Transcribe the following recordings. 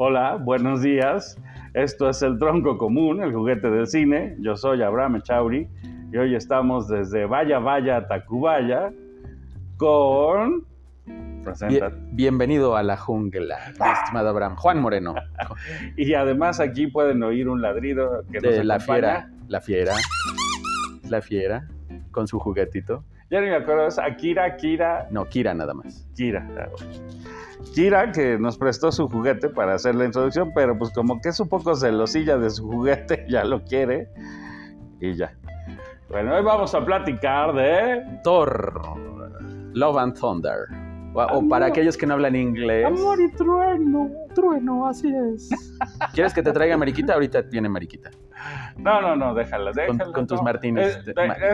Hola, buenos días. Esto es el Tronco Común, el juguete del cine. Yo soy Abraham Echauri y hoy estamos desde Vaya Vaya, Tacubaya, con... Presenta. bienvenido a la jungla, estimado Abraham. Juan Moreno. y además aquí pueden oír un ladrido que de la fiera, la fiera, la fiera, con su juguetito. Ya ni me acuerdo, es Akira, Kira. No, Kira nada más. Kira, claro. Kira, que nos prestó su juguete para hacer la introducción, pero pues como que es un poco celosilla de su juguete, ya lo quiere y ya. Bueno, hoy vamos a platicar de Thor, Love and Thunder. O, para aquellos que no hablan inglés. Amor y trueno, trueno, así es. ¿Quieres que te traiga mariquita? Ahorita tiene mariquita. No, no, no, déjala, déjala. Con, tus martines.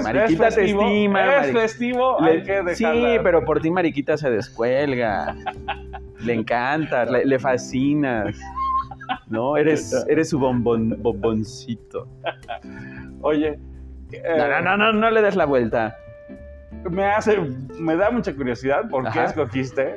mariquita te estima. Es festivo, hay que dejarla. Sí, pero por ti Mariquita se descuelga. le encanta, le, fascinas. ¿No? Eres, eres su bombon, bomboncito. Oye. no, no, no, no, no le des la vuelta me hace, me da mucha curiosidad por qué escogiste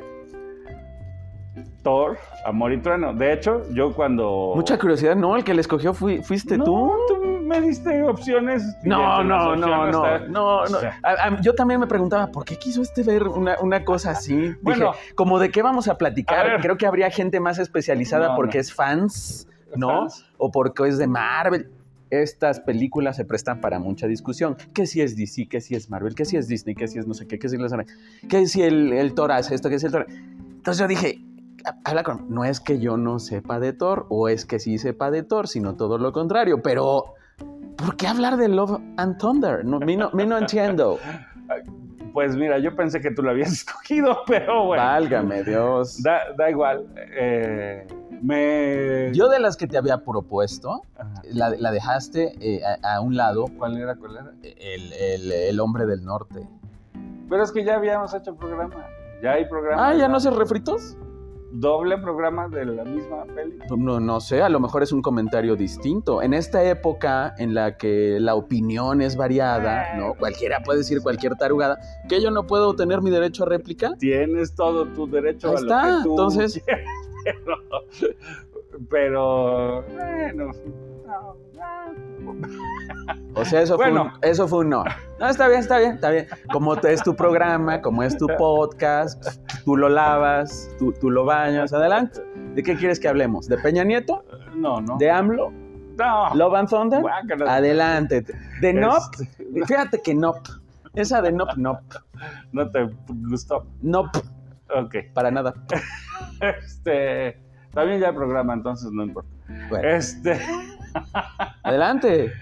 Thor, Amor y Trueno. De hecho, yo cuando... Mucha curiosidad, no, el que le escogió fuiste tú. tú me diste opciones. No, no, no, no, no, no, Yo también me preguntaba, ¿por qué quiso este ver una, cosa así? bueno, como de qué vamos a platicar. Creo que habría gente más especializada porque es fans, ¿no? O porque es de Marvel estas películas se prestan para mucha discusión. ¿Qué si es DC? ¿Qué si es Marvel? ¿Qué si es Disney? ¿Qué si es no sé qué? ¿Qué si, es... ¿Qué si el, el Thor hace esto? ¿Qué si el Thor? Entonces yo dije, habla con... No es que yo no sepa de Thor o es que sí sepa de Thor, sino todo lo contrario. Pero, ¿por qué hablar de Love and Thunder? No, me, no entiendo. Pues mira, yo pensé que tú lo habías escogido, pero bueno. Válgame Dios. Da, da igual. Eh, me... Yo de las que te había propuesto, la, dejaste eh, a, un lado. ¿Cuál era? ¿Cuál era? El, hombre del norte. Pero es que ya habíamos hecho programa. Ya hay programa. Ah, ¿ya no se refritos? Doble programa de la misma peli. No, no sé, a lo mejor es un comentario distinto. En esta época en la que la opinión es variada, ¿no? Cualquiera puede decir cualquier tarugada, que yo no puedo tener mi derecho a réplica. Tienes todo tu derecho a está, lo que tú entonces pero, bueno. O sea, eso, fue un, eso fue un no. No, está bien, está bien, está bien. Como es tu programa, como es tu podcast, tú lo lavas, tú, tú lo bañas, adelante. ¿De qué quieres que hablemos? ¿De Peña Nieto? No, no. ¿De AMLO? No. ¿Love and Thunder? Adelante. ¿De NOP? Fíjate que NOP. Esa de NOP, NOP. ¿No te gustó? NOP. Ok. Para nada. este. También ya el programa, entonces no importa. Este. Adelante.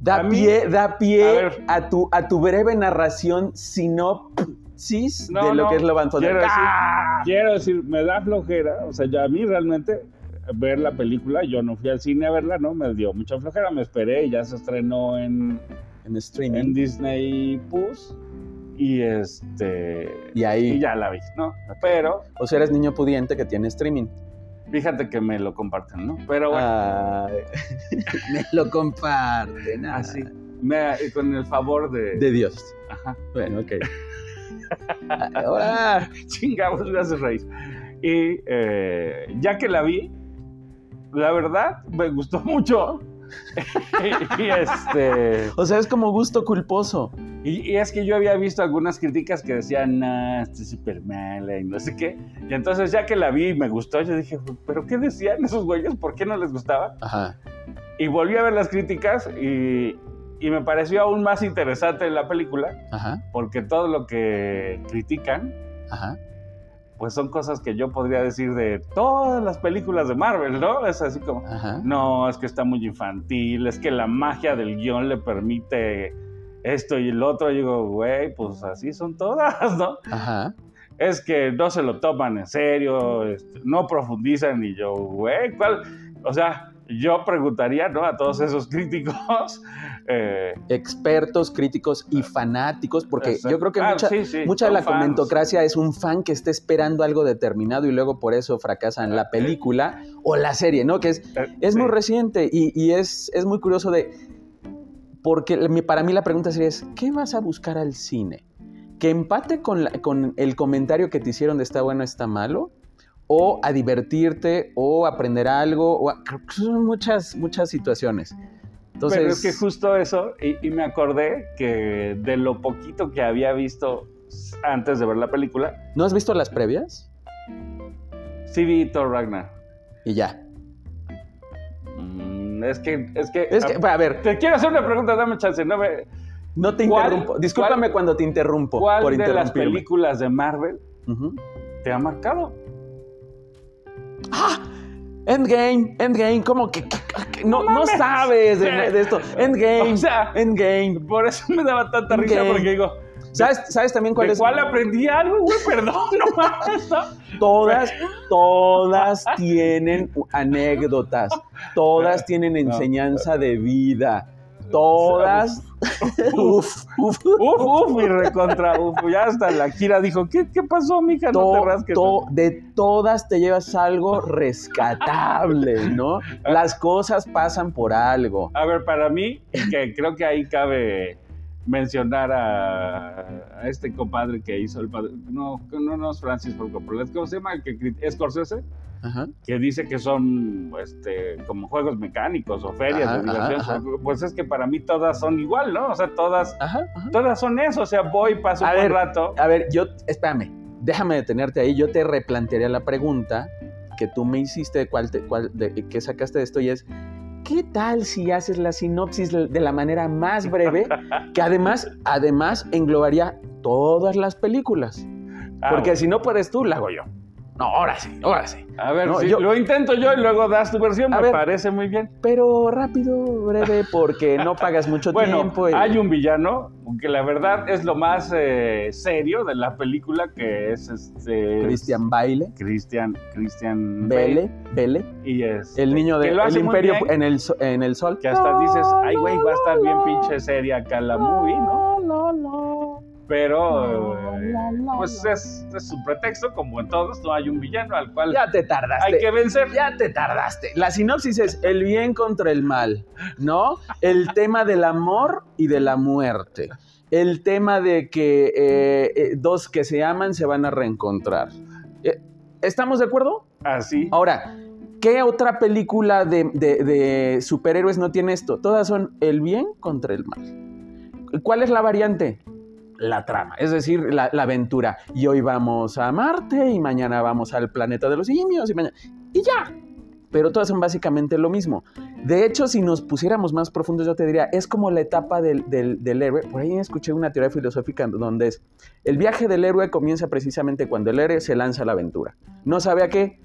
Da pie, da pie a, tu, a tu breve narración sinopsis de lo que es lo quiero, decir, quiero decir, me da flojera. O sea, ya a mí realmente ver la película, yo no fui al cine a verla, ¿no? Me dio mucha flojera, me esperé y ya se estrenó en, en streaming. En Disney Plus. Y este. Y ahí. ya la vi, ¿no? Pero. O sea, eres niño pudiente que tiene streaming. Fíjate que me lo comparten, ¿no? Pero bueno. me lo comparten. Así. Ah, con el favor de. De Dios. Ajá. Bueno, ok. Ahora. Chingamos, me haces reír. Y eh, ya que la vi, la verdad, me gustó mucho. y, este. O sea, es como gusto culposo. Y, es que yo había visto algunas críticas que decían, nah, esto es súper mala y no sé qué. Y entonces, ya que la vi y me gustó, yo dije, ¿pero qué decían esos güeyes? ¿Por qué no les gustaba? Ajá. Y volví a ver las críticas y, y me pareció aún más interesante la película. Ajá. Porque todo lo que critican. Ajá pues son cosas que yo podría decir de todas las películas de Marvel, ¿no? Es así como, no, es que está muy infantil, es que la magia del guion le permite esto y el otro. Y digo, güey, pues así son todas, ¿no? Ajá. Es que no se lo toman en serio, este, no profundizan y yo, güey, ¿cuál? O sea, yo preguntaría, ¿no? A todos esos críticos. Eh, Expertos, críticos y fanáticos, porque yo creo que ah, mucha, de la comentocracia es un fan que está esperando algo determinado y luego por eso fracasa en la eh, película o la serie, ¿no? Que es, eh, es muy reciente y, es, es, muy curioso de... Porque para mí la pregunta sería es, ¿qué vas a buscar al cine? ¿Que empate con, con el comentario que te hicieron de está bueno, está malo? o a divertirte o aprender algo. O son muchas, muchas situaciones. Entonces, Pero es que justo eso, y, me acordé que de lo poquito que había visto antes de ver la película. ¿No has visto las previas? Sí vi Thor Ragnar. Y ya. Mm, es que, es que. Es que, a, ver. Te quiero hacer una pregunta, dame chance. No, me, no te interrumpo. Discúlpame cuando te interrumpo. ¿Cuál de las películas de Marvel te ha marcado? ¡Ah! Endgame, Endgame, ¿cómo que, no, no, sabes de, esto? Endgame, o sea, Endgame. Por eso me daba tanta risa, porque digo, ¿Sabes, ¿Sabes también cuál ¿de es? ¿Cuál aprendí algo, güey? Perdón, no Todas, todas tienen anécdotas. Todas tienen enseñanza de vida. Todas. uf, uf, uf, uf, y recontra uf. Ya hasta la Kira dijo, ¿qué, qué pasó, mija? No te rasques. de todas te llevas algo rescatable, ¿no? Las cosas pasan por algo. A ver, para mí, que creo que ahí cabe mencionar a, este compadre que hizo el padre, no, no, no es Francis Ford Coppola, ¿cómo se llama? Que, es Scorsese, que dice que son este, como juegos mecánicos o ferias de diversión. Pues es que para mí todas son igual, ¿no? O sea, todas, todas son eso. O sea, voy, paso un rato. A ver, yo, espérame, déjame detenerte ahí. Yo te replantearía la pregunta que tú me hiciste, cuál, te, cuál de, que sacaste de esto y es, ¿qué tal si haces la sinopsis de la manera más breve, que además, además englobaría todas las películas? Ah, Porque si no puedes tú, la hago yo. No, ahora sí, ahora sí. A ver, si lo intento yo y luego das tu versión, me parece muy bien. Pero rápido, breve, porque no pagas mucho tiempo. Hay un villano, que la verdad es lo más eh, serio de la película, que es este. Christian Baile. Christian, Christian Bele. Bele. Y es. El niño del Imperio en el, en el Sol. Que hasta dices, ay, güey, va a estar bien pinche seria acá la movie, ¿no? No, no pero eh, pues es, es, un pretexto, como en todos, no hay un villano al cual ya te tardaste. hay que vencer. Ya te tardaste. La sinopsis es el bien contra el mal, ¿no? El tema del amor y de la muerte. El tema de que eh, eh, dos que se aman se van a reencontrar. ¿Estamos de acuerdo? Así. Ahora, ¿qué otra película de, de superhéroes no tiene esto? Todas son el bien contra el mal. ¿Cuál es la variante? La trama, es decir, la, aventura. Y hoy vamos a Marte y mañana vamos al planeta de los simios y mañana... Y ya. Pero todas son básicamente lo mismo. De hecho, si nos pusiéramos más profundos, yo te diría, es como la etapa del, del, héroe. Por ahí escuché una teoría filosófica donde es, el viaje del héroe comienza precisamente cuando el héroe se lanza a la aventura. No sabe a qué,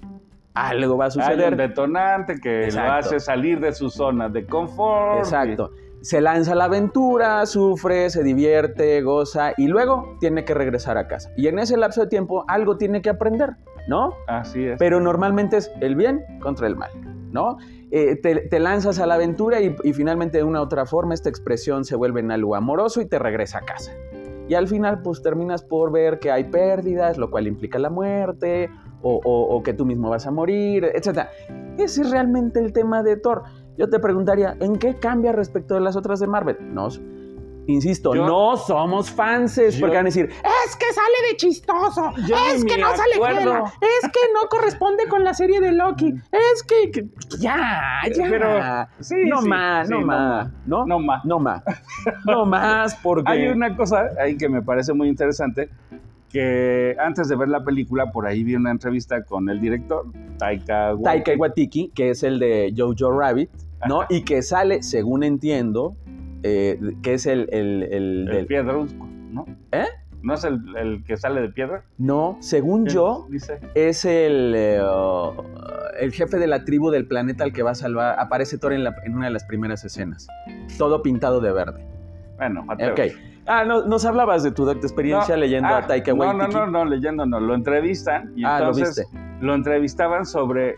algo va a suceder. Hay un detonante que lo hace salir de su zona de confort. Exacto se lanza a la aventura, sufre, se divierte, goza y luego tiene que regresar a casa. Y en ese lapso de tiempo algo tiene que aprender, ¿no? Así es. Pero normalmente es el bien contra el mal, ¿no? Eh, te, lanzas a la aventura y, finalmente de una u otra forma esta expresión se vuelve en algo amoroso y te regresa a casa. Y al final pues terminas por ver que hay pérdidas, lo cual implica la muerte o, o que tú mismo vas a morir, etc. Ese es realmente el tema de Thor. Yo te preguntaría, ¿en qué cambia respecto de las otras de Marvel? No, insisto, no somos fanses porque van a decir, es que sale de chistoso, es que no sale claro, es que no corresponde con la serie de Loki, es que, ya, ya, Pero, sí, no más, no, más, ¿no? No más, no más, no más, porque hay una cosa ahí que me parece muy interesante que antes de ver la película, por ahí vi una entrevista con el director, Taika Waititi, Taika Waititi que es el de Jojo Rabbit, ¿no? Y que sale, según entiendo, eh, que es el... El, el, el del... ¿no? ¿Eh? ¿No es el, que sale de piedra? No, según yo, dice? es el, eh, el jefe de la tribu del planeta al que va a salvar. Aparece Thor en, la, en una de las primeras escenas. Todo pintado de verde. Bueno, ok. Ah, no, nos hablabas de tu experiencia leyendo a ah, Taika Waititi. No, no, no, no, leyendo no. Lo entrevistan y ah, entonces lo, lo entrevistaban sobre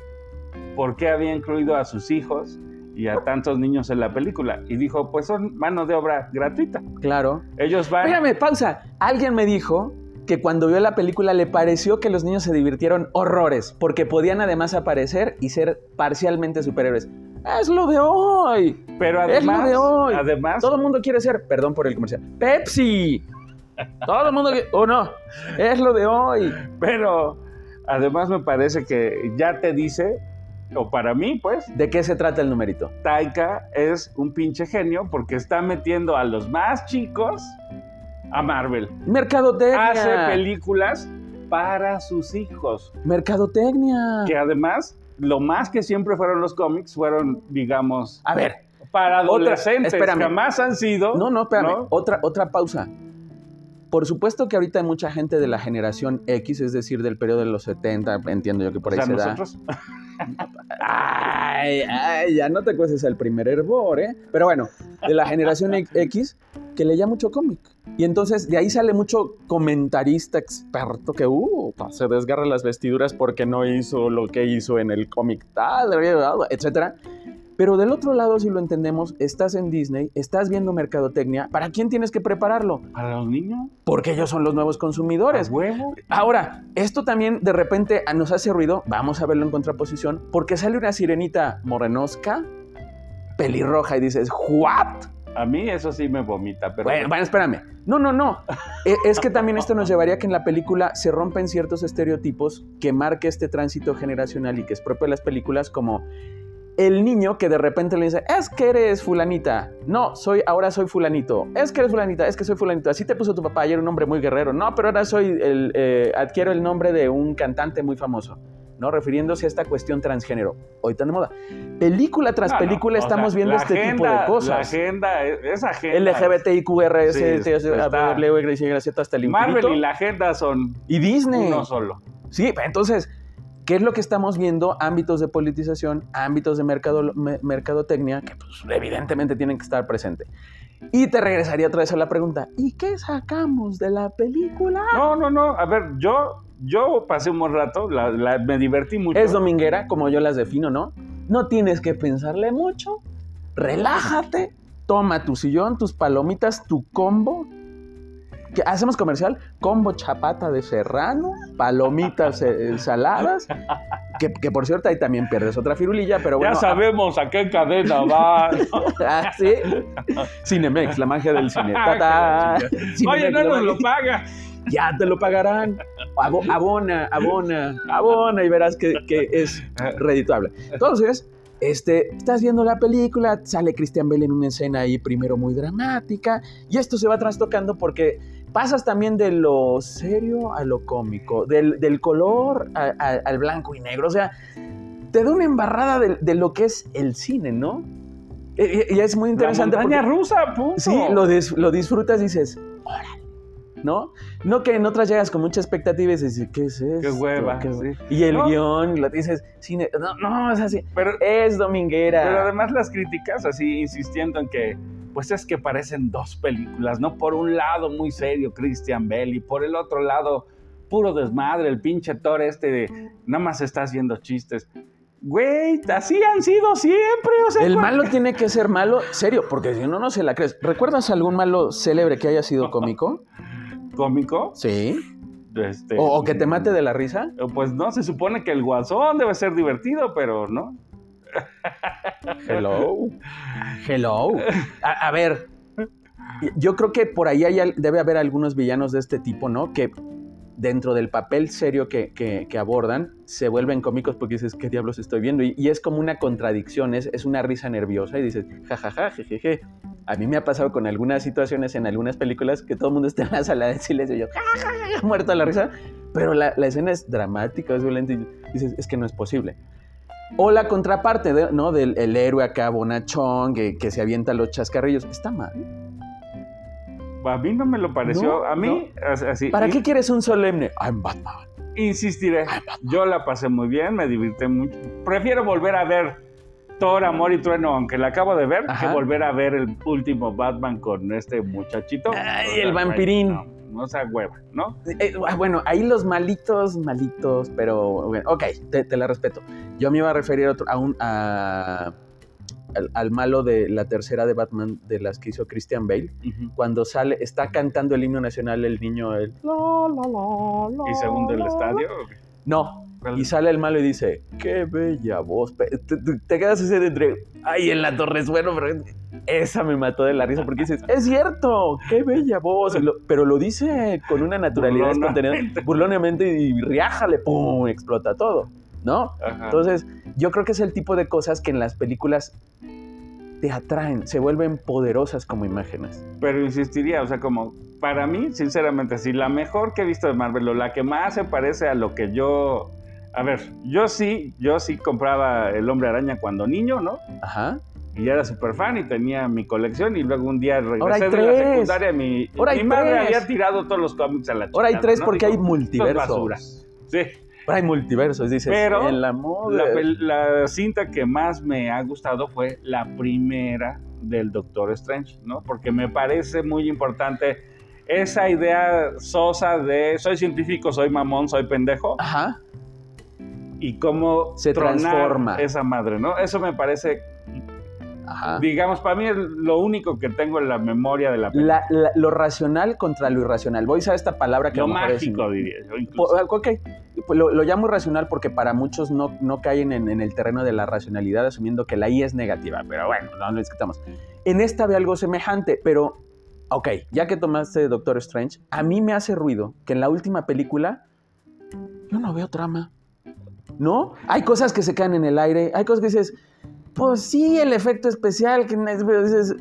por qué había incluido a sus hijos y a tantos niños en la película. Y dijo, pues son mano de obra gratuita. Claro. Ellos van... Espérame, pausa. Alguien me dijo que cuando vio la película le pareció que los niños se divirtieron horrores, porque podían además aparecer y ser parcialmente superhéroes. Es lo de hoy. Pero además, es lo de hoy. Además, todo el mundo quiere ser, perdón por el comercial, Pepsi. Todo el mundo, o no, es lo de hoy. Pero Además me parece que ya te dice, o para mí pues... ¿De qué se trata el numerito? Taika es un pinche genio porque está metiendo a los más chicos a Marvel. Mercadotecnia. Hace películas para sus hijos. Mercadotecnia. Que además, lo más que siempre fueron los cómics fueron, digamos... A ver. Para adolescentes. Otra, Jamás han sido... No, no, espérame. Otra, otra pausa. Por supuesto que ahorita hay mucha gente de la generación X, es decir, del periodo de los 70, entiendo yo que por ahí se nosotros? da. Ya no te cueces el primer hervor, ¿eh? Pero bueno, de la generación X, que leía mucho cómic. Y entonces de ahí sale mucho comentarista experto que, uh, se desgarra las vestiduras porque no hizo lo que hizo en el cómic tal, etcétera. Pero del otro lado, si lo entendemos, estás en Disney, estás viendo mercadotecnia. ¿Para quién tienes que prepararlo? ¿Para los niños? Porque ellos son los nuevos consumidores. huevo? Ahora, esto también de repente nos hace ruido. Vamos a verlo en contraposición. Porque sale una sirenita morenosca, pelirroja, y dices, ¿what? A mí eso sí me vomita, pero... Bueno, bueno espérame. No, no, no. E, es que también esto nos llevaría a que en la película se rompen ciertos estereotipos que marque este tránsito generacional y que es propio de las películas como el niño que de repente le dice, es que eres fulanita. No, soy, ahora soy fulanito. Es que eres fulanita, es que soy fulanito. Así te puso tu papá ayer un nombre muy guerrero. No, pero ahora soy el, eh, adquiero el nombre de un cantante muy famoso. ¿no? Refiriéndose a esta cuestión transgénero. Hoy tan de moda. Película tras película estamos viendo este tipo de cosas. La agenda, esa agenda. LGBTIQRS, sí, hasta el Marvel y la agenda son. Y Disney. Uno solo. Sí, entonces ¿Qué es lo que estamos viendo? Ámbitos de politización, ámbitos de mercado, mercadotecnia, que pues, evidentemente tienen que estar presentes. Y te regresaría otra vez a la pregunta, ¿y qué sacamos de la película? No, no, no, a ver, yo, yo pasé un buen rato, me divertí mucho. Es dominguera, como yo las defino, ¿no? No tienes que pensarle mucho, relájate, toma tu sillón, tus palomitas, tu combo, hacemos comercial, combo chapata de serrano, palomitas ensaladas, que, por cierto ahí también pierdes otra firulilla, pero bueno. Ya sabemos a, qué cadena va. ah, sí. Cinemex, la magia del cine. Oye, no nos lo paga. Ya te lo pagarán. abona, abona, abona y verás que, que es redituable. Entonces, este, estás viendo la película, sale Christian Bale en una escena ahí primero muy dramática y esto se va trastocando porque pasas también de lo serio a lo cómico, del, color al blanco y negro, o sea, te da una embarrada de, lo que es el cine, ¿no? Y, es muy interesante. La montaña rusa, punto. Sí, lo, lo disfrutas y dices, órale ¿no? No que en otras llegas con mucha expectativa y dices, ¿qué es eso? Qué hueva. Y el guion, lo dices, cine, no, no, es así, pero es dominguera. Pero además las críticas así insistiendo en que, pues es que parecen dos películas, ¿no? Por un lado muy serio Christian Bell y por el otro lado puro desmadre, el pinche Thor este de, nada más está haciendo chistes. Güey, así han sido siempre. el malo tiene que ser malo, serio, porque si no, no se la crees. ¿Recuerdas algún malo célebre que haya sido cómico? cómico. Sí. Este, o, que te mate de la risa. Pues no, se supone que el guasón debe ser divertido, pero no. Hello. Hello. A, ver, yo creo que por ahí debe haber algunos villanos de este tipo, ¿no? Que dentro del papel serio que, abordan, se vuelven cómicos porque dices, ¿qué diablos estoy viendo? Y, es como una contradicción, es, una risa nerviosa y dices, jajaja, jejeje. A mí me ha pasado con algunas situaciones en algunas películas que todo el mundo está en la sala de silencio y yo, jajaja, muerto a la risa, pero la, escena es dramática, es violenta y dices, es que no es posible. O la contraparte, ¿no? Del el héroe acá, bonachón, que, que se avienta los chascarrillos. Está mal. A mí no me lo pareció. a mí, así. ¿Para qué quieres un solemne? I'm Batman. Insistiré. Yo la pasé muy bien, me divirté mucho. Prefiero volver a ver Thor, Amor y Trueno, aunque la acabo de ver, que volver a ver el último Batman con este muchachito. Ay, el vampirín. No, sea hueva, ¿no? Eh, ah, bueno, ahí los malitos, malitos, pero bueno, ok, te, la respeto. Yo me iba a referir a, otro, a un. A, al, malo de la tercera de Batman de las que hizo Christian Bale, cuando sale, está cantando el himno nacional el niño, el ¿Y segundo el estadio? No, Y sale el malo y dice, qué bella voz. Te, quedas así de entre, ay, en la torre es bueno, pero esa me mató de la risa porque dices, es cierto, qué bella voz. pero lo dice con una naturalidad espontánea, burlonamente y riájale, pum, explota todo, ¿no? Entonces, yo creo que es el tipo de cosas que en las películas te atraen, se vuelven poderosas como imágenes. Pero insistiría, o sea, como para mí, sinceramente, si la mejor que he visto de Marvel o la que más se parece a lo que yo... A ver, yo sí, yo sí compraba El Hombre Araña cuando niño, ¿no? Ajá. Y era súper fan y tenía mi colección y luego un día regresé de la secundaria mi, mi madre había tirado todos los cómics a la chica. Ahora hay tres porque hay multiversos. Sí hay multiversos, dices. Pero en la, moda. La, cinta que más me ha gustado fue la primera del Doctor Strange, ¿no? Porque me parece muy importante esa idea sosa de soy científico, soy mamón, soy pendejo. Ajá. Y cómo se transforma esa madre, ¿no? Eso me parece Digamos, para mí es lo único que tengo en la memoria de la película. lo racional contra lo irracional. Voy a usar esta palabra que lo mágico, diría yo. Ok, pues lo, llamo irracional porque para muchos no, no caen en, el terreno de la racionalidad asumiendo que la I es negativa, pero bueno, no lo discutamos. En esta ve algo semejante, pero, ok, ya que tomaste Doctor Strange, a mí me hace ruido que en la última película yo no veo trama. ¿No? Hay cosas que se caen en el aire, hay cosas que dices, pues sí, el efecto especial que dices,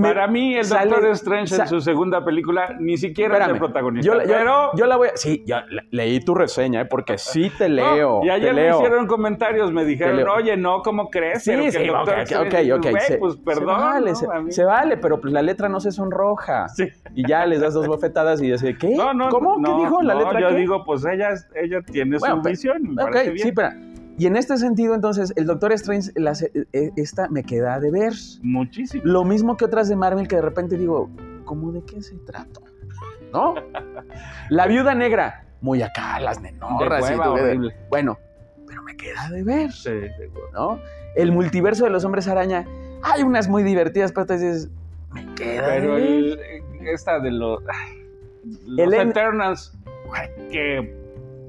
para mí, el Doctor Strange en su segunda película ni siquiera es el protagonista. Yo, pero... yo, la voy a. Sí, ya leí tu reseña, ¿eh? porque sí te leo. y ayer me hicieron comentarios, me dijeron, oye, no, ¿cómo crees? Sí, sí, ok, ok, Se, pues perdón. Se vale, se, vale, pero pues la letra no se sonroja. Sí. Y ya les das dos bofetadas y dices, ¿qué? No, no, ¿Cómo? ¿Qué dijo la letra? Yo digo, pues ella, ella tiene su visión. ok, sí, pero y en este sentido, entonces, el Doctor Strange, eh, eh, esta me queda de ver. Muchísimo. Lo mismo que otras de Marvel que de repente digo, ¿cómo de qué se trata? ¿No? La viuda negra, muy acá, las nenorras. y Bueno, pero me queda de ver. Sí, ¿no? El multiverso de los hombres araña, hay unas muy divertidas, pero te dices, me queda de ver. Pero esta de los, los Eternals, que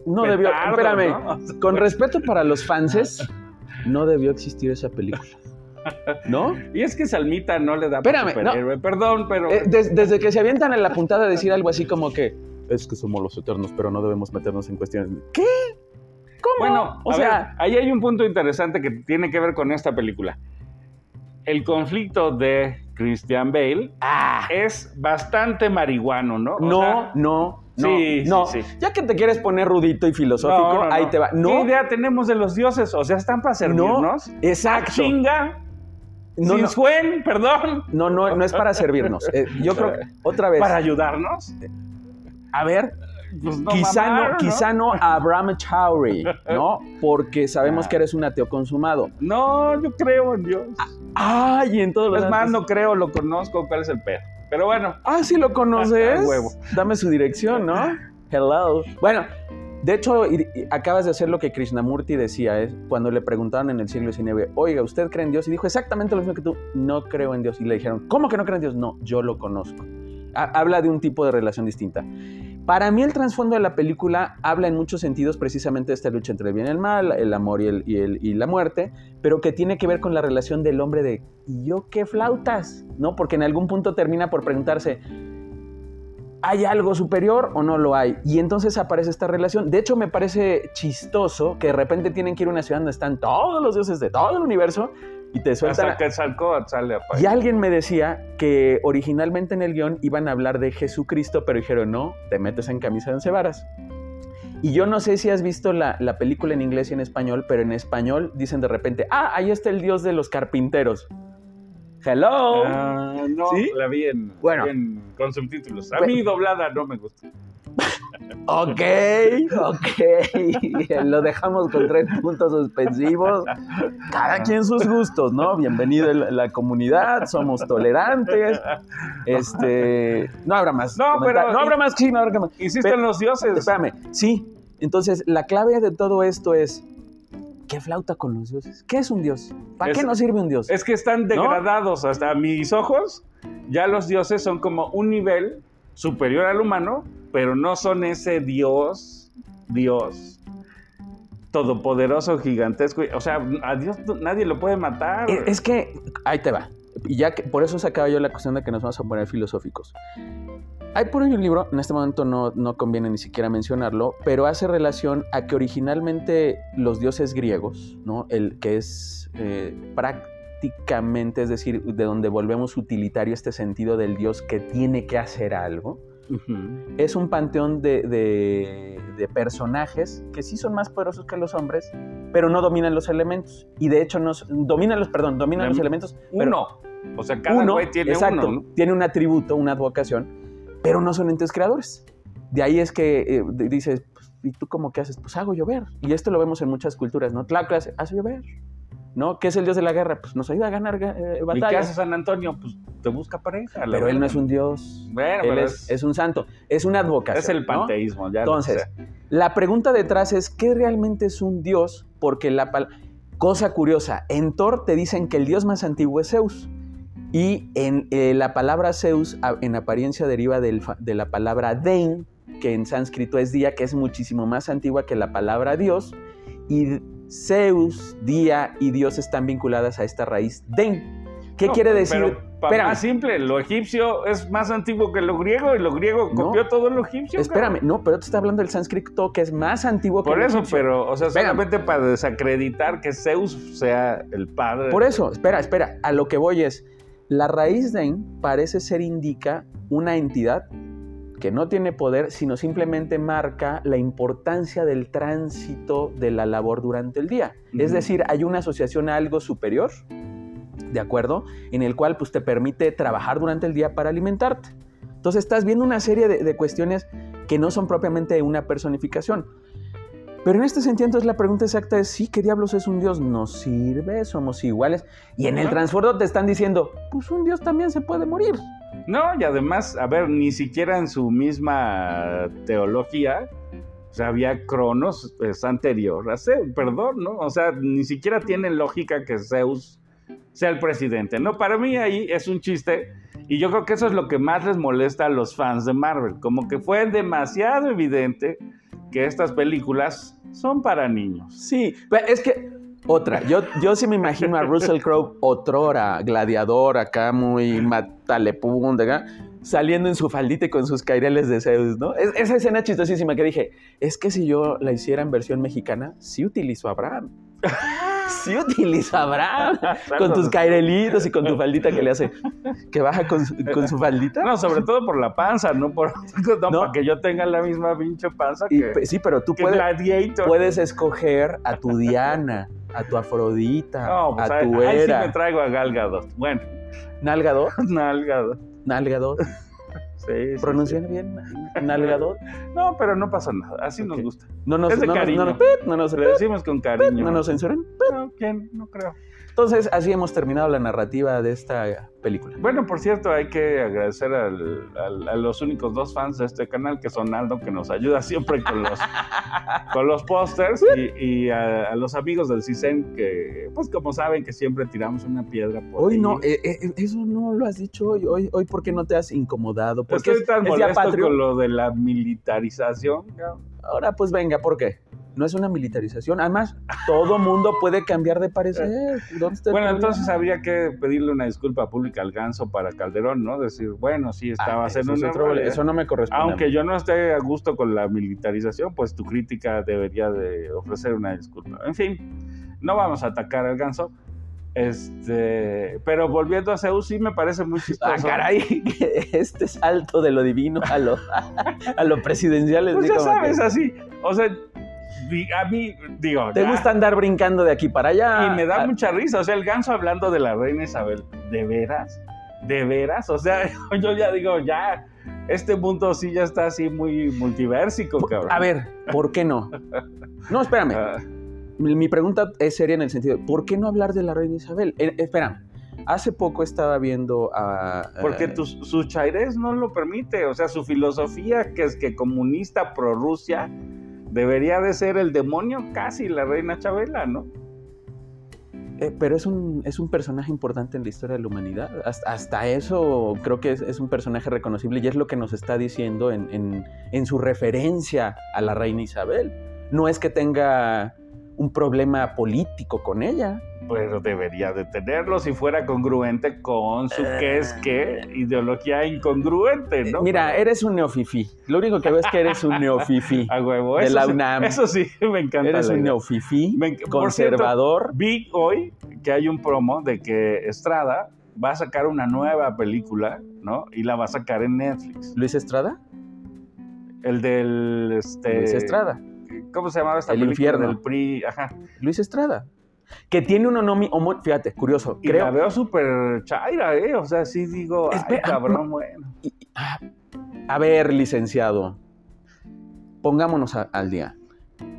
no debió, espérame, con respeto para los fanses, no debió existir esa película. ¿No? Y es que Salmita no le da Espérame, perdón, pero... Eh, desde que se avientan en la puntada a decir algo así como que es que somos los eternos, pero no debemos meternos en cuestiones. ¿Qué? ¿Cómo? Bueno, o sea, ahí hay un punto interesante que tiene que ver con esta película. El conflicto de Christian Bale ah. es bastante marihuano, ¿no? no, no, sí, no. Sí, Ya que te quieres poner rudito y filosófico, ahí te va. ¿Qué idea tenemos de los dioses? O sea, están para servirnos. exacto. chinga. No, Sin suen, perdón. No, no, no es para servirnos. Eh, yo creo que, otra vez. ¿Para ayudarnos? A ver, pues quizá, no, quizá no a Abraham Chowry, ¿no? Porque sabemos que eres un ateo consumado. No, yo creo en Dios. Ah, y en todo lo Es más, no creo, lo conozco, ¿cuál es el pedo? Pero bueno. Ah, sí lo conoces. huevo. Dame su dirección, ¿no? Hello. Bueno, de hecho, acabas de hacer lo que Krishnamurti decía, es cuando le preguntaron en el siglo XIX, oiga, ¿usted cree en Dios? Y dijo exactamente lo mismo que tú, no creo en Dios. Y le dijeron, ¿cómo que no cree en Dios? No, yo lo conozco. Habla de un tipo de relación distinta. Para mí el trasfondo de la película habla en muchos sentidos precisamente de esta lucha entre el bien y el mal, el amor y, el, y, la muerte, pero que tiene que ver con la relación del hombre de ¿y yo qué flautas? ¿No? Porque en algún punto termina por preguntarse ¿hay algo superior o no lo hay? Y entonces aparece esta relación. De hecho, me parece chistoso que de repente tienen que ir a una ciudad donde están todos los dioses de todo el universo y te sueltan. Hasta que sale a Y alguien me decía que originalmente en el guion iban a hablar de Jesucristo, pero dijeron, no, te metes en camisa de once varas. Y yo no sé si has visto la, película en inglés y en español, pero en español dicen de repente, ah, ahí está el dios de los carpinteros. Hello. Ah, no, la vi en, bueno, con subtítulos. A mí doblada no me gusta. Ok, ok. Lo dejamos con tres puntos suspensivos. Cada quien sus gustos, ¿no? Bienvenido a la comunidad, somos tolerantes. Este, no habrá más. No, pero no habrá más, sí, no habrá más. Insisten los dioses. Espérame, sí. Entonces, la clave de todo esto es ¿Qué flauta con los dioses? ¿Qué es un dios? ¿Para qué nos sirve un dios? Es que están degradados hasta mis ojos. Ya los dioses son como un nivel superior al humano, pero no son ese Dios, Dios. todopoderoso, gigantesco. O sea, a Dios nadie lo puede matar. Es que, ahí te va. Y ya que por eso sacaba yo la cuestión de que nos vamos a poner filosóficos. Hay por ahí un libro, en este momento no, no conviene ni siquiera mencionarlo, pero hace relación a que originalmente los dioses griegos, ¿no? El que es eh, prácticamente, es decir, de donde volvemos utilitario este sentido del dios que tiene que hacer algo, es un panteón de, personajes que sí son más poderosos que los hombres, pero no dominan los elementos. Y de hecho, nos, dominan los, perdón, dominan los elementos. Uno. o sea, cada uno, tiene exacto, Tiene un atributo, una advocación, pero no son entes creadores. De ahí es que eh, dices, pues, ¿y tú cómo qué haces? Pues hago llover. Y esto lo vemos en muchas culturas, ¿no? Tlaxcala hace llover. ¿No? ¿Qué es el dios de la guerra? Pues nos ayuda a ganar eh, batallas. ¿Y qué hace San Antonio? Pues te busca pareja. Pero él no es un dios. Bueno, él es, es, un santo. Es una advocación. Es el panteísmo, ya Entonces, la pregunta detrás es: ¿qué realmente es un dios? Porque la cosa curiosa, en Thor te dicen que el dios más antiguo es Zeus. Y en eh, la palabra Zeus, en apariencia, deriva de la palabra Dein, que en sánscrito es día, que es muchísimo más antigua que la palabra Dios. Y Zeus, día y Dios están vinculadas a esta raíz Den. ¿Qué quiere decir? Pero, más simple, lo egipcio es más antiguo que lo griego y lo griego copió todo lo egipcio. Espérame, no, pero te está hablando del sánscrito que es más antiguo que Por eso, pero, o sea, solamente para desacreditar que Zeus sea el padre. Por eso, espera, espera, a lo que voy es, la raíz Den parece ser indica una entidad que no tiene poder, sino simplemente marca la importancia del tránsito de la labor durante el día. Es decir, hay una asociación a algo superior, ¿de acuerdo? En el cual pues, te permite trabajar durante el día para alimentarte. Entonces estás viendo una serie de, cuestiones que no son propiamente una personificación. Pero en este sentido, entonces la pregunta exacta es, sí, ¿qué diablos es un Dios? ¿Nos sirve? ¿Somos iguales? Y en el transbordo te están diciendo, pues un Dios también se puede morir. No, y además, a ver, ni siquiera en su misma teología, o sea, había Cronos es anterior a Zeus, perdón, ¿no? O sea, ni siquiera tiene lógica que Zeus sea el presidente, ¿no? Para mí ahí es un chiste y yo creo que eso es lo que más les molesta a los fans de Marvel, como que fue demasiado evidente que estas películas son para niños. Sí, es que otra, yo, yo sí me imagino a Russell Crowe, otrora, gladiador, acá muy matalepún, acá, saliendo en su faldita y con sus caireles de Zeus, ¿no? esa escena chistosísima que dije, es que si yo la hiciera en versión mexicana, sí utilizo a Abraham. sí utilizo a Abraham. con tus cairelitos y con tu faldita que le hace, que baja con, su faldita. No, sobre todo por la panza, no por no, para que yo tenga la misma pinche panza que. sí, pero tú puedes, puedes escoger a tu Diana, a tu Afrodita, pues a, tu Ahí sí me traigo a Galgadot. Bueno. ¿Nalgadot? Nalgadot. Nalgadot. Sí, ¿Pronuncian bien? ¿Nalgadot? No, pero no pasa nada. Así nos gusta. No nos, es de no cariño. Nos, no nos, Le decimos con cariño. ¿No nos censuran? No, ¿quién? No creo. Entonces, así hemos terminado la narrativa de esta película. Bueno, por cierto, hay que agradecer al, a los únicos dos fans de este canal, que son Aldo, que nos ayuda siempre con los, con los pósters, y, a, los amigos del CISEN, que, pues como saben, que siempre tiramos una piedra por Hoy no, eh, eh, eso no lo has dicho hoy. Hoy, hoy ¿por qué no te has incomodado? Porque Estoy tan molesto con lo de la militarización. Ahora, pues venga, ¿por qué? no es una militarización. Además, todo mundo puede cambiar de parecer. bueno, entonces habría que pedirle una disculpa pública al ganso para Calderón, ¿no? Decir, bueno, sí, estaba ah, haciendo un Eso no me corresponde. Aunque yo no esté a gusto con la militarización, pues tu crítica debería de ofrecer una disculpa. En fin, no vamos a atacar al ganso. Este, pero volviendo a Zeus, sí me parece muy chistoso. Ah, caray, este salto de lo divino a lo, a lo presidencial. Pues ya sabes, así. O sea, a mí, digo. ¿Te gusta andar brincando de aquí para allá? Y me da ah. mucha risa. O sea, el ganso hablando de la reina Isabel, ¿de veras? ¿De veras? O sea, yo ya digo, ya. Este mundo sí ya está así muy multiversico, cabrón. A ver, ¿por qué no? No, espérame. Ah. Mi pregunta es seria en el sentido, ¿por qué no hablar de la reina Isabel? Eh, espera, hace poco estaba viendo a... Porque su chairés no lo permite, o sea, su filosofía que es que comunista pro Rusia debería de ser el demonio casi la reina Chabela, ¿no? Eh, pero es un, es un personaje importante en la historia de la humanidad. Hasta, eso creo que es, un personaje reconocible y es lo que nos está diciendo en, en, su referencia a la reina Isabel. No es que tenga un problema político con ella. Pero debería de tenerlo si fuera congruente con su que es que ah. ideología incongruente, ¿no? Mira, eres un neofifi. Lo único que veo es que eres un neofifi. A huevo. De la UNAM. eso sí, me encanta. Eres un neofifi, conservador. vi hoy que hay un promo de que Estrada va a sacar una nueva película, ¿no? Y la va a sacar en Netflix. ¿Luis Estrada? El del... Este, Luis Estrada. ¿Cómo se llamaba esta el película? Infierno. Del PRI, ajá. Luis Estrada. Que tiene un onomi, fíjate, curioso. Y la veo súper chaira, ¿eh? O sea, sí digo, ay, cabrón, bueno. Ah, a ver, licenciado, pongámonos al día.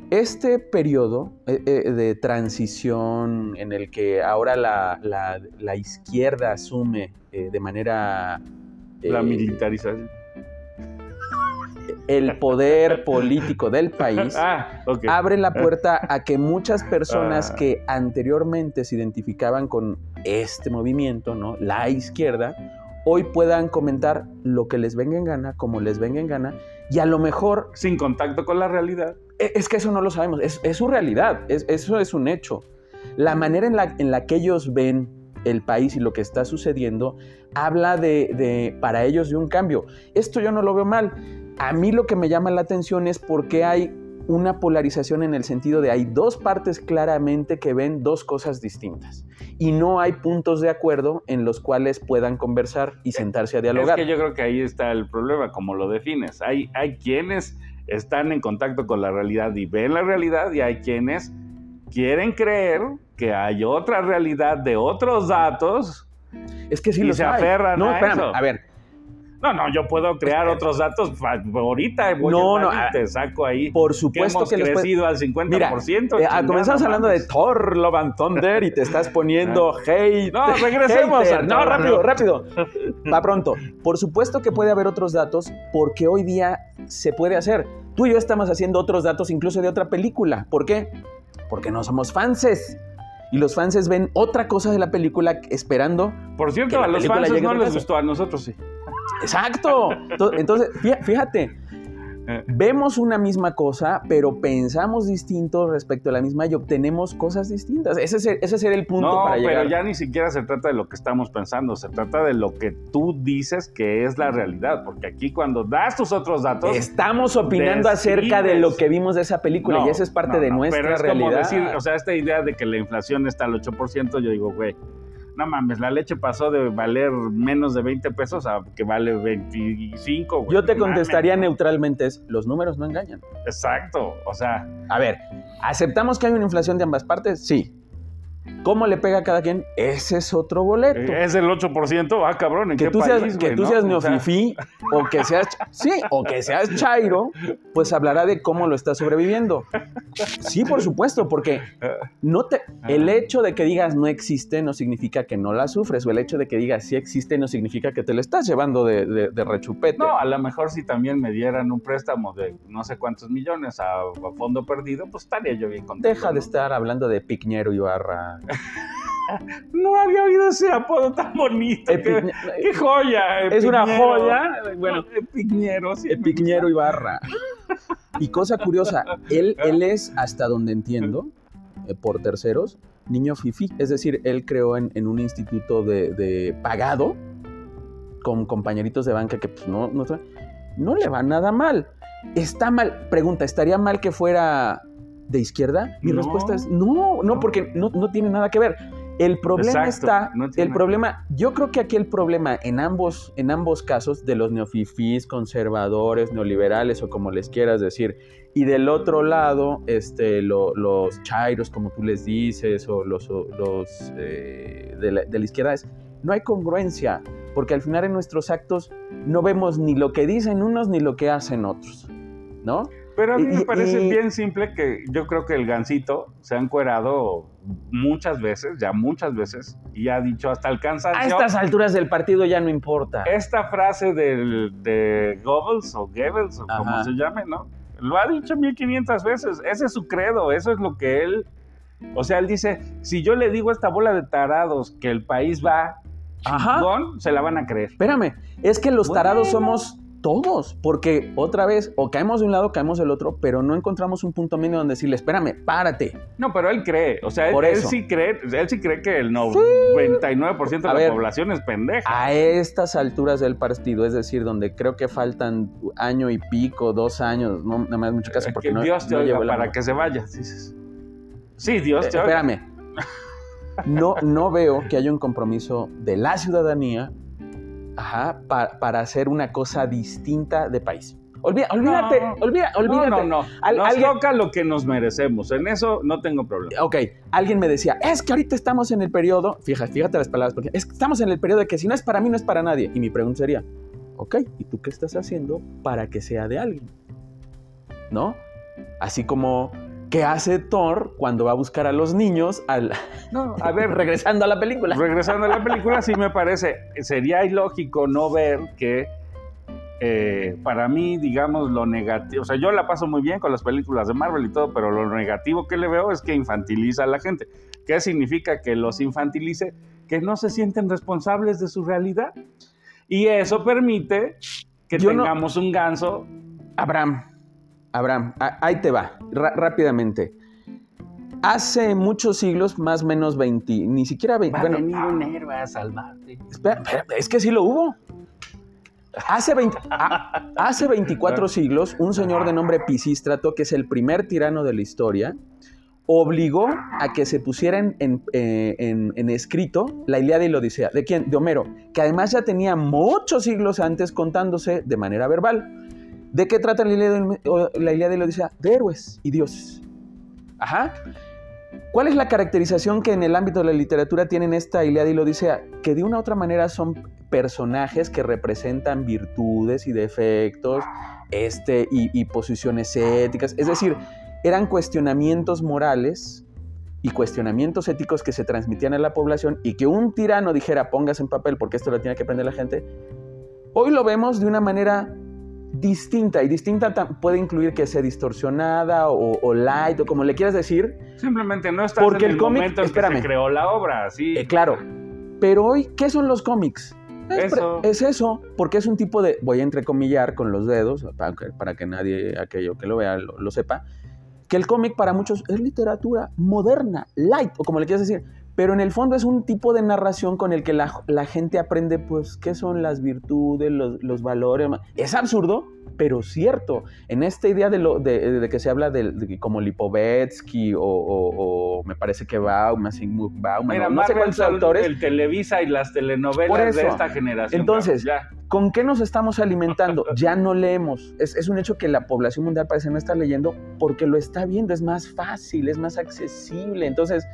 Este periodo eh, eh, de transición en el que ahora la, izquierda asume eh, de manera... la militarización el poder político del país, ah, abre la puerta a que muchas personas ah. que anteriormente se identificaban con este movimiento, ¿no? La izquierda, hoy puedan comentar lo que les venga en gana, como les venga en gana, y a lo mejor... Sin contacto con la realidad. E, es que eso no lo sabemos, es, su realidad, eso es un hecho. La manera en la, en la que ellos ven el país y lo que está sucediendo habla de, de, para ellos de un cambio. Esto yo no lo veo mal. A mí lo que me llama la atención es por qué hay una polarización en el sentido de hay dos partes claramente que ven dos cosas distintas y no hay puntos de acuerdo en los cuales puedan conversar y sentarse a dialogar. Es que yo creo que ahí está el problema, como lo defines. Hay, hay quienes están en contacto con la realidad y ven la realidad y hay quienes quieren creer que hay otra realidad de otros datos es que sí y se aferran no, a espérame, A ver, no, no, yo puedo crear otros datos ahorita. Voy no, no, te saco ahí. Por supuesto que, hemos crecido al 50%. Mira, eh, comenzamos hablando de Thor, Love and Thunder y te estás poniendo ah. hate. No, regresemos. no, rápido, rápido. Va pronto. Por supuesto que puede haber otros datos porque hoy día se puede hacer. Tú y yo estamos haciendo otros datos incluso de otra película. ¿Por qué? Porque no somos fanses y los fans ven otra cosa de la película esperando. Por cierto, a los fans no les gustó, a nosotros sí. Exacto. Entonces, fíjate, eh. vemos una misma cosa, pero pensamos distinto respecto a la misma y obtenemos cosas distintas. Ese es el, ese es el punto para llegar. pero ya ni siquiera se trata de lo que estamos pensando, se trata de lo que tú dices que es la realidad, porque aquí cuando das tus otros datos... Estamos opinando acerca de lo que vimos de esa película y esa es parte de nuestra pero es realidad. Como decir, o sea, esta idea de que la inflación está al 8%, yo digo, güey, no mames, la leche pasó de valer menos de 20 pesos a que vale 25. Yo te contestaría neutralmente, es, los números no engañan. Exacto, o sea... A ver, ¿aceptamos que hay una inflación de ambas partes? Sí. ¿Cómo le pega a cada quien? Ese es otro boleto. Es el 8%, ah, cabrón, ¿en que qué tú país, Que tú seas neofifí o, que seas, sí, o que seas chairo, pues hablará de cómo lo estás sobreviviendo. Sí, por supuesto, porque no te, el hecho de que digas no existe no significa que no la sufres, o el hecho de que digas sí existe no significa que te lo estás llevando de, de, rechupete. No, a lo mejor si también me dieran un préstamo de no sé cuántos millones a, fondo perdido, pues estaría yo bien contento. Deja de estar hablando de Piñero y Barra. No había oído ese apodo tan bonito. qué, joya. Es una joya. Bueno, Epiñero. Sí, Epiñero Ibarra. Y cosa curiosa, él, él es, hasta donde entiendo, eh, por terceros, niño fifi. Es decir, él creó en, un instituto de, pagado con compañeritos de banca que pues, no, no, no le va nada mal. Está mal. Pregunta, ¿estaría mal que fuera de izquierda? Mi respuesta es no, no, porque no, tiene nada que ver. El problema está, el problema, yo creo que aquí el problema en ambos, en ambos casos, de los neofifís, conservadores, neoliberales o como les quieras decir, y del otro lado, este, los chairos, como tú les dices, o los, los eh, de, la, de la izquierda, es, no hay congruencia, porque al final en nuestros actos no vemos ni lo que dicen unos ni lo que hacen otros, ¿no? Pero a mí me parece bien simple que yo creo que el gancito se ha encuerado muchas veces, ya muchas veces, y ha dicho hasta el cansancio. A estas alturas del partido ya no importa. Esta frase del, de Goebbels o Goebbels o como se llame, ¿no? Lo ha dicho 1500 veces. Ese es su credo, eso es lo que él. O sea, él dice: si yo le digo a esta bola de tarados que el país va chingón, se la van a creer. Espérame, es que los tarados somos todos, porque otra vez, o caemos de un lado, caemos del otro, pero no encontramos un punto medio donde decirle, espérame, párate. No, pero él cree, o sea, él, sí cree, él sí cree que el 99% de la población es pendeja. A estas alturas del partido, es decir, donde creo que faltan año y pico, dos años, no, nada más mucho caso porque no. Dios te oiga para que se vaya. Sí, Dios te oiga. Espérame. No, no veo que haya un compromiso de la ciudadanía Ajá, para, hacer una cosa distinta de país. olvídate, olvídate. No, no, no. nos toca lo que nos merecemos. En eso no tengo problema. Ok, alguien me decía, es que ahorita estamos en el periodo, fíjate, fíjate las palabras, porque es que estamos en el periodo de que si no es para mí, no es para nadie. Y mi pregunta sería, ok, ¿y tú qué estás haciendo para que sea de alguien? ¿No? Así como ¿Qué hace Thor cuando va a buscar a los niños al... No, a ver, regresando a la película. Regresando a la película, sí me parece, sería ilógico no ver que eh, para mí, digamos, lo negativo, o sea, yo la paso muy bien con las películas de Marvel y todo, pero lo negativo que le veo es que infantiliza a la gente. ¿Qué significa que los infantilice? Que no se sienten responsables de su realidad. Y eso permite que tengamos un ganso. Abraham, Abraham, ahí te va, rápidamente. Hace muchos siglos, más o menos 20, ni siquiera 20. Va bueno, a venir un héroe a salvarte. Espera, es que sí lo hubo. Hace, 20, hace 24 siglos, un señor de nombre Pisístrato, que es el primer tirano de la historia, obligó a que se pusieran en, eh, en, en, escrito la Ilíada y la Odisea. ¿De quién? De Homero, que además ya tenía muchos siglos antes contándose de manera verbal. ¿De qué trata la Ilíada y la Odisea? De héroes y dioses. Ajá. ¿Cuál es la caracterización que en el ámbito de la literatura tienen esta Ilíada y la Odisea? Que de una u otra manera son personajes que representan virtudes y defectos este, y, posiciones éticas. Es decir, eran cuestionamientos morales y cuestionamientos éticos que se transmitían a la población y que un tirano dijera, pongas en papel porque esto lo tiene que aprender la gente, hoy lo vemos de una manera distinta. Y distinta puede incluir que sea distorsionada o, light o como le quieras decir. Simplemente no está porque en el, momento en que se creó la obra, sí. Eh, claro. Pero hoy, ¿qué son los cómics? Es eso. es eso, porque es un tipo de, voy a entrecomillar con los dedos, para que, nadie, aquello que lo vea, lo sepa, que el cómic para muchos es literatura moderna, light, o como le quieras decir, pero en el fondo es un tipo de narración con el que la, gente aprende, pues, qué son las virtudes, los, valores. Es absurdo, pero cierto. En esta idea de, lo, de, que se habla de, como Lipovetsky o, me parece que Bauman, Mira, no, sé cuántos autores. El Televisa y las telenovelas de esta generación. Entonces, ¿con qué nos estamos alimentando? ya no leemos. Es, es, un hecho que la población mundial parece no estar leyendo porque lo está viendo, es más fácil, es más accesible. Entonces,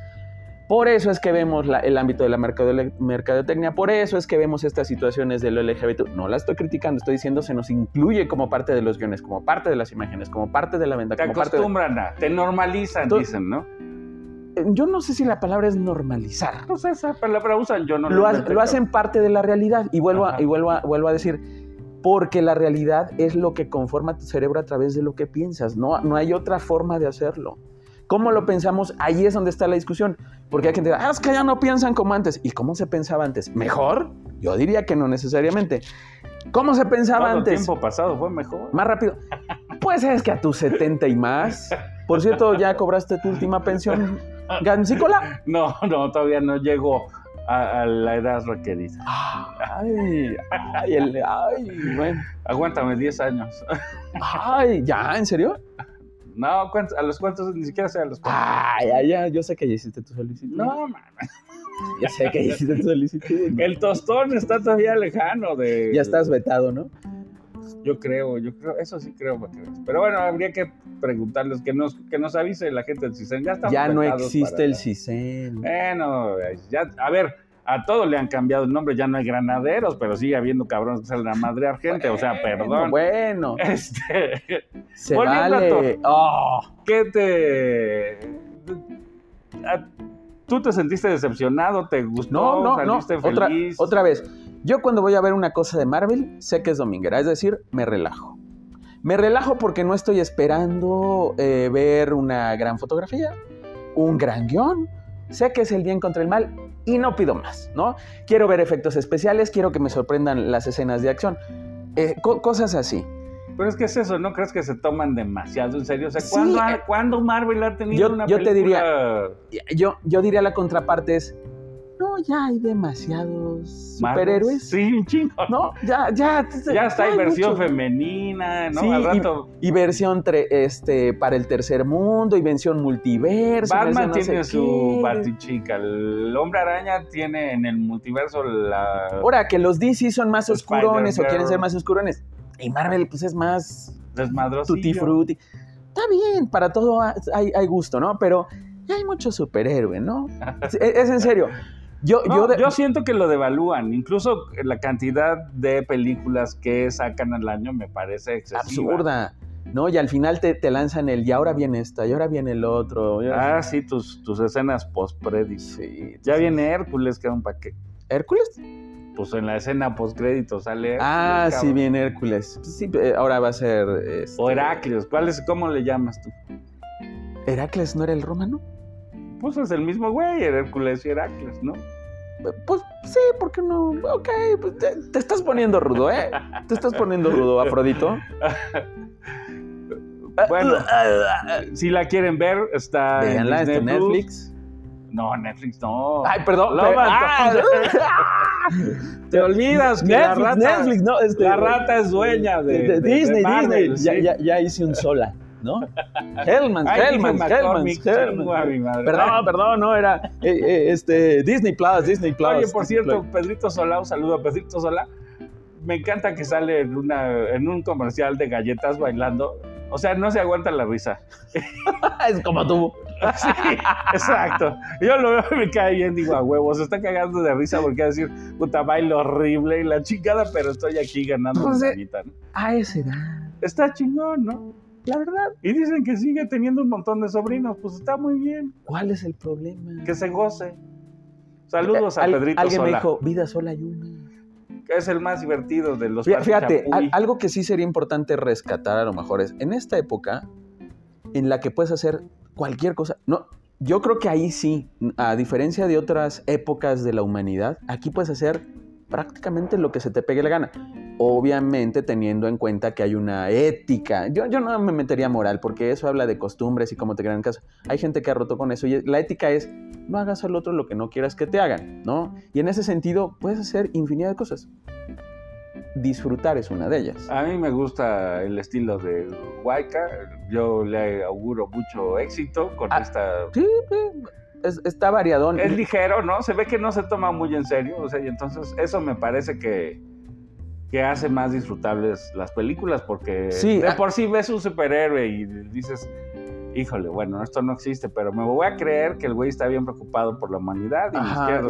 por eso es que vemos el ámbito de la mercadotecnia, por eso es que vemos estas situaciones del LGBT. No la estoy criticando, estoy diciendo se nos incluye como parte de los guiones, como parte de las imágenes, como parte de la venta. Te acostumbran a, te normalizan, dicen, ¿no? Eh, yo no sé si la palabra es normalizar. No sé, esa palabra usan, yo no lo, lo hacen parte de la realidad. Y vuelvo, a, y vuelvo, a, vuelvo a decir, porque la realidad es lo que conforma tu cerebro a través de lo que piensas. No, no hay otra forma de hacerlo. ¿Cómo lo pensamos? Ahí es donde está la discusión. Porque hay gente que dice, ah, es que ya no piensan como antes. ¿Y cómo se pensaba antes? ¿Mejor? Yo diría que no necesariamente. ¿Cómo se pensaba antes? El tiempo pasado fue mejor. Más rápido. Pues es que a tus 70 y más. Por cierto, ¿ya cobraste tu última pensión gancícola? No, no, todavía no llego a, la edad requerida. Ay, ay, ay, bueno. Aguántame 10 años. Ay, ¿ya? ¿En serio? No, a los cuantos, ni siquiera sé a los cuantos. Ah, ya, ya, yo sé que ya hiciste tu solicitud. No, man. Ya sé que ya hiciste tu solicitud. El tostón está todavía lejano de. Ya estás vetado, ¿no? Yo creo, yo creo, eso sí creo. Pero bueno, habría que preguntarles que nos, que nos avise la gente del CISEN. Ya, ya no existe el CISEN. Bueno, ya, a ver, a todos le han cambiado el nombre, ya no hay granaderos, pero sigue habiendo cabrones que salen a madrear gente, o sea, perdón. Bueno, este, se vale. Oh. ¿Qué te... ¿Tú te sentiste decepcionado? ¿Te gustó? No, no, no. Otra, otra vez. Yo cuando voy a ver una cosa de Marvel, sé que es dominguera, es decir, me relajo. Me relajo porque no estoy esperando eh, ver una gran fotografía, un gran guion. Sé que es el bien contra el mal y no pido más, ¿no? Quiero ver efectos especiales, quiero que me sorprendan las escenas de acción. Eh, cosas así. Pero es que es eso, ¿no crees que se toman demasiado en serio? O sea, ¿cuándo, Marvel ha tenido una película? Yo te diría, yo, yo diría la contraparte es, no, ya hay demasiados superhéroes. Sí, un chingo. No, ya, ya. Ya está, hay versión femenina, ¿no? Al rato. Y, versión este, para el tercer mundo, y versión multiverso. Batman tiene su batichica. El hombre araña tiene en el multiverso la. Ahora, que los DC son más oscurones o quieren ser más oscurones. Y Marvel, pues es más. Desmadroso. Tutti frutti. Está bien, para todo hay, hay gusto, ¿no? Pero ya hay mucho superhéroe, ¿no? es en serio. Yo, yo, siento que lo devalúan. Incluso la cantidad de películas que sacan al año me parece excesiva. Absurda. ¿no? Y al final te, lanzan el y ahora viene esta, y ahora viene el otro. Ah, sí, tus, tus escenas post-credits. Sí, ya viene Hércules, que era un paquete. ¿Hércules? Pues en la escena post-crédito sale. ah, sí, viene Hércules. Sí, eh, ahora va a ser. Este... O Heracles, ¿cuál es, ¿cómo le llamas tú? ¿Heracles no era el romano? Pues es el mismo güey, Hércules y Heracles, ¿no? Pues sí, ¿por qué no? Ok, pues te, estás poniendo rudo, ¿eh? Te estás poniendo rudo, Afrodito. bueno, si la quieren ver, está en Netflix. No, Netflix no. Ay, perdón. Ah, te olvidas que Netflix, la rata, Netflix, no, este, la rata es dueña de, Disney, Disney. Ya, ya, ya hice un sola. ¿No? Hellman, Hellman, Hellman, Perdón, perdón, no, era eh, eh, este, Disney Plus, Disney Plus. Oye, por cierto, Pedrito Solá, un saludo a Pedrito Solá. Me encanta que sale en, una, en un comercial de galletas bailando. O sea, no se aguanta la risa. es como tú. Sí, exacto. Yo lo veo y me cae bien, digo, a huevos, se está cagando de risa porque va a decir, puta, bailo horrible y la chingada, pero estoy aquí ganando pues, eh, A esa edad. Está chingón, ¿no? La verdad. Y dicen que sigue teniendo un montón de sobrinos. Pues está muy bien. ¿Cuál es el problema? Que se goce. Saludos a Pedrito Alguien me dijo, vida sola y una. Que es el más divertido de los Fíjate, algo que sí sería importante rescatar a lo mejor es, en esta época en la que puedes hacer cualquier cosa, no, yo creo que ahí sí, a diferencia de otras épocas de la humanidad, aquí puedes hacer prácticamente lo que se te pegue la gana. Obviamente teniendo en cuenta que hay una ética. Yo, yo no me metería moral porque eso habla de costumbres y cómo te crean caso. Hay gente que ha roto con eso y la ética es no hagas al otro lo que no quieras que te hagan, ¿no? Y en ese sentido puedes hacer infinidad de cosas. Disfrutar es una de ellas. A mí me gusta el estilo de Waika. Yo le auguro mucho éxito con ah, esta... Sí, está variadón. Es ligero, ¿no? Se ve que no se toma muy en serio. O sea, y entonces eso me parece que que hace más disfrutables las películas, porque de por sí ves un superhéroe y dices, híjole, bueno, esto no existe, pero me voy a creer que el güey está bien preocupado por la humanidad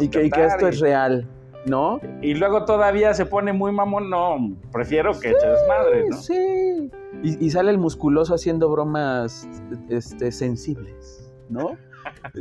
y, que, esto es real. ¿No? Y luego todavía se pone muy mamón, no, prefiero que eche desmadre, ¿no? Sí. Y, y, sale el musculoso haciendo bromas este, sensibles, ¿no?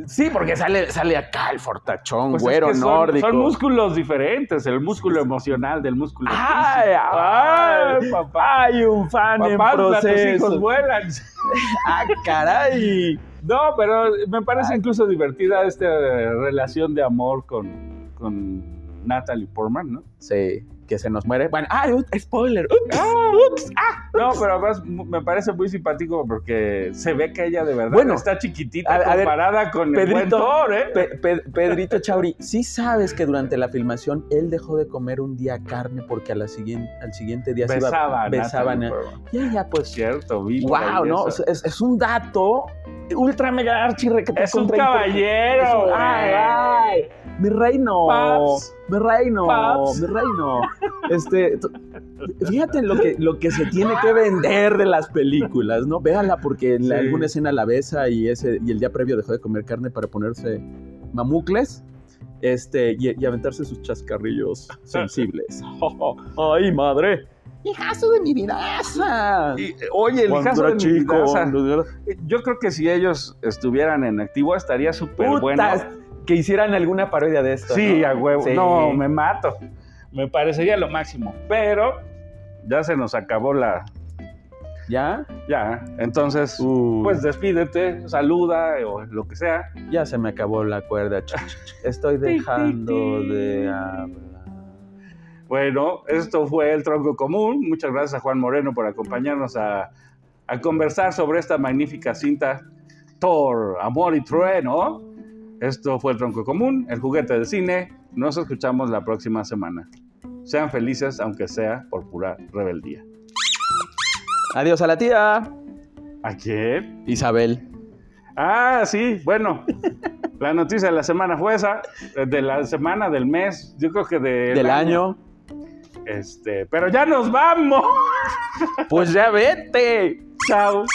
Sí, porque sale, sale acá el fortachón, pues güero, nórdico. Son músculos diferentes, el músculo emocional del músculo ay, Ay, papá. Hay un fan en proceso. Tus hijos vuelan. ah, caray. No, pero me parece incluso divertida esta relación de amor con, con Natalie Portman, ¿no? Sí que se nos muere. Bueno, ¡ah! ¡Spoiler! ¡Ups! ¡Ah! No, pero además me parece muy simpático porque se ve que ella de verdad está chiquitita comparada con Pedrito, el buen ¿eh? Pedrito Chauri, ¿sí sabes que durante la filmación él dejó de comer un día carne porque a la siguiente, al siguiente día se iba, besaban? Y ella, pues. Cierto, Wow, ¿no? Es, un dato ultra mega archi Es un caballero. ay, ay. Mi reino. Mi reino. Mi reino. Este, fíjate lo que, lo que se tiene que vender de las películas, ¿no? Véala porque en alguna escena la besa y, ese, y el día previo dejó de comer carne para ponerse mamucles este, y, aventarse sus chascarrillos sensibles. ¡Ay, madre! ¡Hijazo de mi vida! oye, el hijazo de chico, mi vida. Yo creo que si ellos estuvieran en activo estaría súper bueno. Que hicieran alguna parodia de esto. Sí, a huevo. No, me mato me parecería lo máximo. Pero ya se nos acabó la. ¿Ya? Ya. Entonces, pues despídete, saluda o lo que sea. Ya se me acabó la cuerda. Estoy dejando de hablar. Bueno, esto fue el tronco común. Muchas gracias a Juan Moreno por acompañarnos a, a conversar sobre esta magnífica cinta Thor, Amor y Trueno. Esto fue el tronco común, el juguete del cine. Nos escuchamos la próxima semana. Sean felices, aunque sea por pura rebeldía. Adiós a la tía. ¿A quién? Isabel. Ah, sí, bueno. la noticia de la semana fue esa, de la semana, del mes, yo creo que de del año. Este, pero ya nos vamos. Pues ya vete. Chao.